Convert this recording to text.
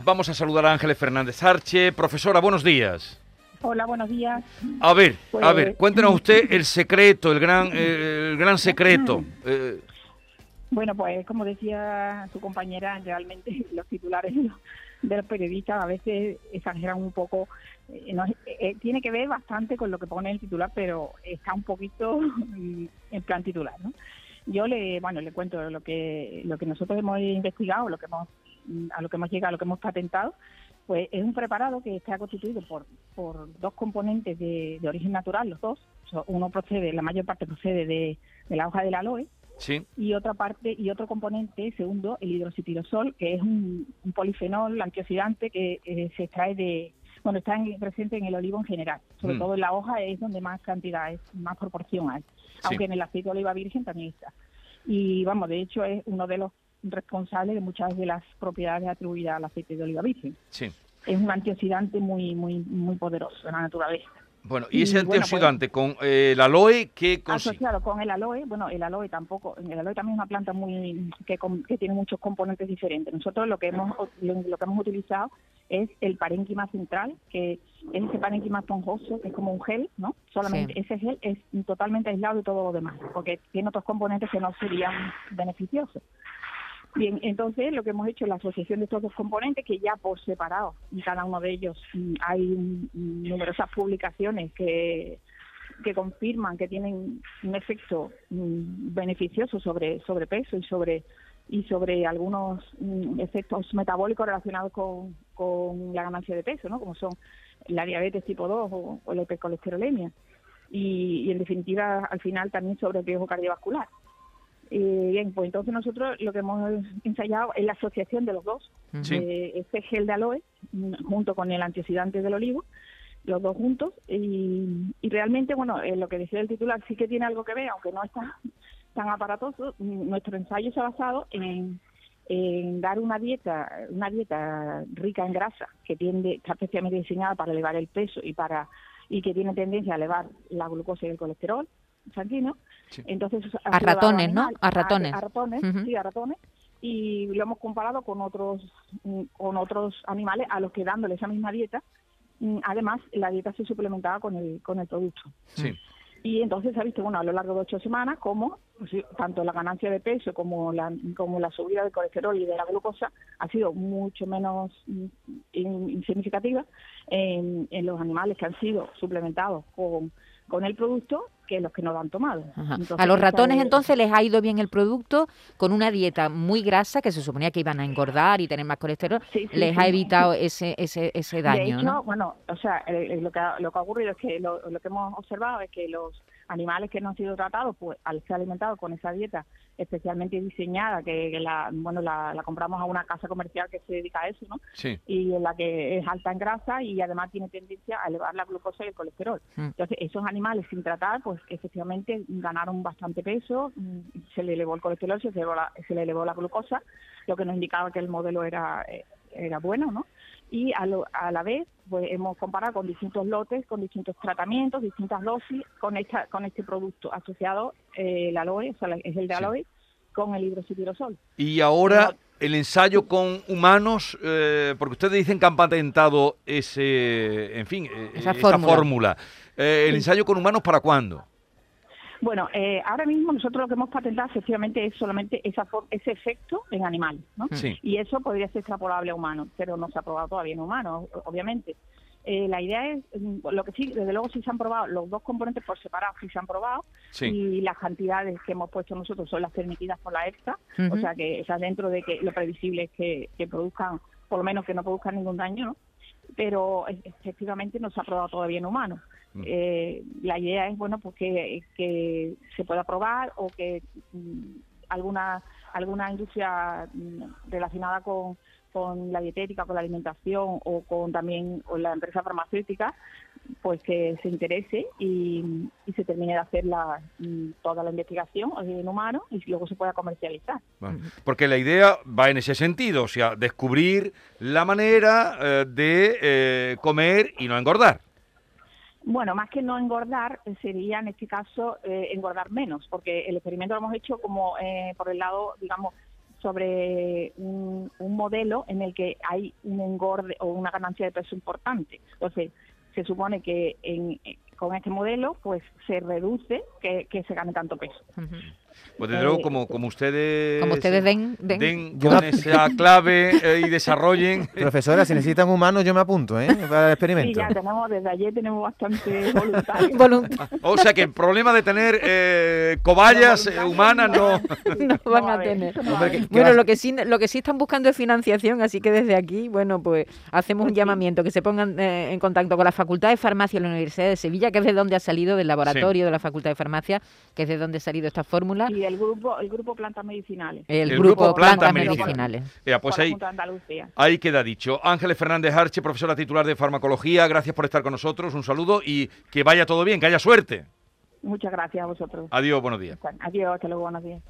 Vamos a saludar a Ángeles Fernández Arche. Profesora, buenos días. Hola, buenos días. A ver, a Pues- ver, cuéntenos usted el secreto, el gran, eh, el gran secreto. Eh, Bueno, pues como decía su compañera, realmente los titulares de los, periodistas a veces exageran un poco. eh, no, tiene que ver bastante con lo que pone el titular, pero está un poquito mm, en plan titular, ¿no? Yo le, bueno, le cuento lo que lo que nosotros hemos investigado, lo que hemos a lo que hemos llegado, a lo que hemos patentado, pues es un preparado que está constituido por, por dos componentes de, de origen natural, los dos. O sea, Uno procede, la mayor parte procede de, de la hoja del aloe sí, y otra parte y otro componente segundo el hidroxitirosol que es un, un polifenol antioxidante que eh, se extrae de bueno está en- presente en el olivo en general. Sobre Mm. todo en la hoja es donde más cantidad es más proporción hay. Aunque en el aceite de oliva virgen también está. Y vamos de hecho es uno de los responsables de muchas de las propiedades atribuidas al aceite de oliva virgen sí. es un antioxidante muy muy muy poderoso de la naturaleza Bueno, y ese Y, bueno, pues- antioxidante con eh, el aloe, ¿qué consigue? asociado con el aloe, bueno, el aloe tampoco, el aloe también es una planta muy que, tiene muchos componentes diferentes. Nosotros lo que hemos lo, lo que hemos utilizado es el parénquima central, que es ese parénquima esponjoso, que es como un gel, ¿no? Solamente Sí. ese gel es totalmente aislado de todo lo demás, porque tiene otros componentes que no serían beneficiosos. Bien, entonces lo que hemos hecho es la asociación de estos dos componentes que ya por separado, en cada uno de ellos mm, hay mm, numerosas publicaciones que, que confirman que tienen un efecto mm, beneficioso sobre sobrepeso y sobre y sobre algunos efectos metabólicos relacionados con, con la ganancia de peso, ¿no? como son la diabetes tipo 2 o, o la hipercolesterolemia. Y, y en definitiva, al final también sobre el riesgo cardiovascular. Eh, bien, pues entonces nosotros lo que hemos ensayado es la asociación de los dos, Sí. de este gel de aloe mm, junto con el antioxidante del olivo, los dos juntos, y, y realmente, bueno, eh, lo que decía el titular sí que tiene algo que ver, aunque no está tan aparatoso, mm, nuestro ensayo se ha basado en, en dar una dieta, una dieta rica en grasa, que tiende, está especialmente diseñada para elevar el peso y para y que tiene tendencia a elevar la glucosa y el colesterol sanguíneo. Sí. Entonces, A ratones, ¿no? A ratones. A, ratones, sí, a ratones. Y lo hemos comparado con otros mm, con otros animales a los que dándole esa misma dieta, mm, además la dieta se suplementaba con el con el producto. Sí. Y entonces se ha visto, bueno, a lo largo de ocho semanas, como pues, tanto la ganancia de peso como la, como la subida del colesterol y de la glucosa ha sido mucho menos mm, in- insignificativa en, en los animales que han sido suplementados con, con el producto que los que no lo han tomado. Entonces, A los ratones es- entonces les ha ido bien el producto con una dieta muy grasa que se suponía que iban a engordar y tener más colesterol. Sí, sí, les sí. ha evitado ese ese ese De daño, hecho, ¿no? bueno, o sea, lo que ha, lo que ha ocurrido es que lo, lo que hemos observado es que los animales que no han sido tratados, pues al ser alimentados con esa dieta especialmente diseñada, que, que la, bueno, la, la compramos a una casa comercial que se dedica a eso, ¿no? Sí. Y en la que es alta en grasa y además tiene tendencia a elevar la glucosa y el colesterol. Mm. Entonces, esos animales sin tratar, pues efectivamente ganaron bastante peso, mm, se le elevó el colesterol, se le elevó la, se le elevó la glucosa, lo que nos indicaba que el modelo era, eh, era bueno, ¿no? Y a, lo- a la vez, pues hemos comparado con distintos lotes, con distintos tratamientos, distintas dosis, con esta, con este producto asociado, eh, el aloe, o sea, es el de Sí. aloe, con el hidroxitirosol. Y ahora el ensayo con humanos, eh, porque ustedes dicen que han patentado ese, en fin, eh, Esa esa fórmula. fórmula. Eh, ¿El Sí. ensayo con humanos para cuándo? Bueno, eh, ahora mismo nosotros lo que hemos patentado efectivamente es solamente esa for- ese efecto en animales, ¿no? Sí. Y eso podría ser extrapolable a humanos, pero no se ha probado todavía en humanos, obviamente. Eh, la idea es, mm, lo que sí, desde luego sí se han probado, los dos componentes por separado sí se han probado, Sí. y las cantidades que hemos puesto nosotros son las permitidas por la EFSA, o sea que está dentro de que lo previsible es que, que produzcan, por lo menos que no produzcan ningún daño, ¿no? Pero efectivamente no se ha probado todavía en humanos. Mm. Eh, la idea es, bueno, pues que, que se pueda probar o que mm, alguna alguna industria mm, relacionada con, con la dietética, con la alimentación o con también con la empresa farmacéutica, pues que se interese y, y se termine de hacer la, toda la investigación en humanos y luego se pueda comercializar. Bueno, porque la idea va en ese sentido, o sea, descubrir la manera eh, de eh, comer y no engordar. Bueno, más que no engordar, eh, sería en este caso eh, engordar menos, porque el experimento lo hemos hecho como eh, por el lado, digamos, sobre un, modelo en el que hay un engorde o una ganancia de peso importante. Entonces, se supone que en, eh, con este modelo pues se reduce que, que se gane tanto peso. Pues desde luego, Eh, como, como ustedes, Como ustedes den- den- Yo con esa clave eh, y desarrollen. Profesora, si necesitan humanos, yo me apunto, ¿eh? Para el Sí, experimento. ya tenemos, desde ayer tenemos bastante voluntarios. Volunt- O sea que el problema de tener eh, cobayas eh, humanas no. no van va a tener. Bueno, lo que sí lo que sí están buscando es financiación, así que desde aquí, bueno, pues hacemos un llamamiento que se pongan eh, en contacto con la Facultad de Farmacia de la Universidad de Sevilla, que es de donde ha salido del laboratorio de la Facultad de Farmacia, que es de donde ha salido esta fórmula, Y el grupo, el grupo Plantas Medicinales, el, El grupo, grupo Plantas, Plantas Medicinales. Ya, pues ahí, ahí queda dicho. Ángeles Fernández Arche, profesora titular de farmacología, gracias por estar con nosotros. Un saludo y que vaya todo bien, que haya suerte. Muchas gracias a vosotros. Adiós, buenos días. Adiós, hasta luego, buenos días.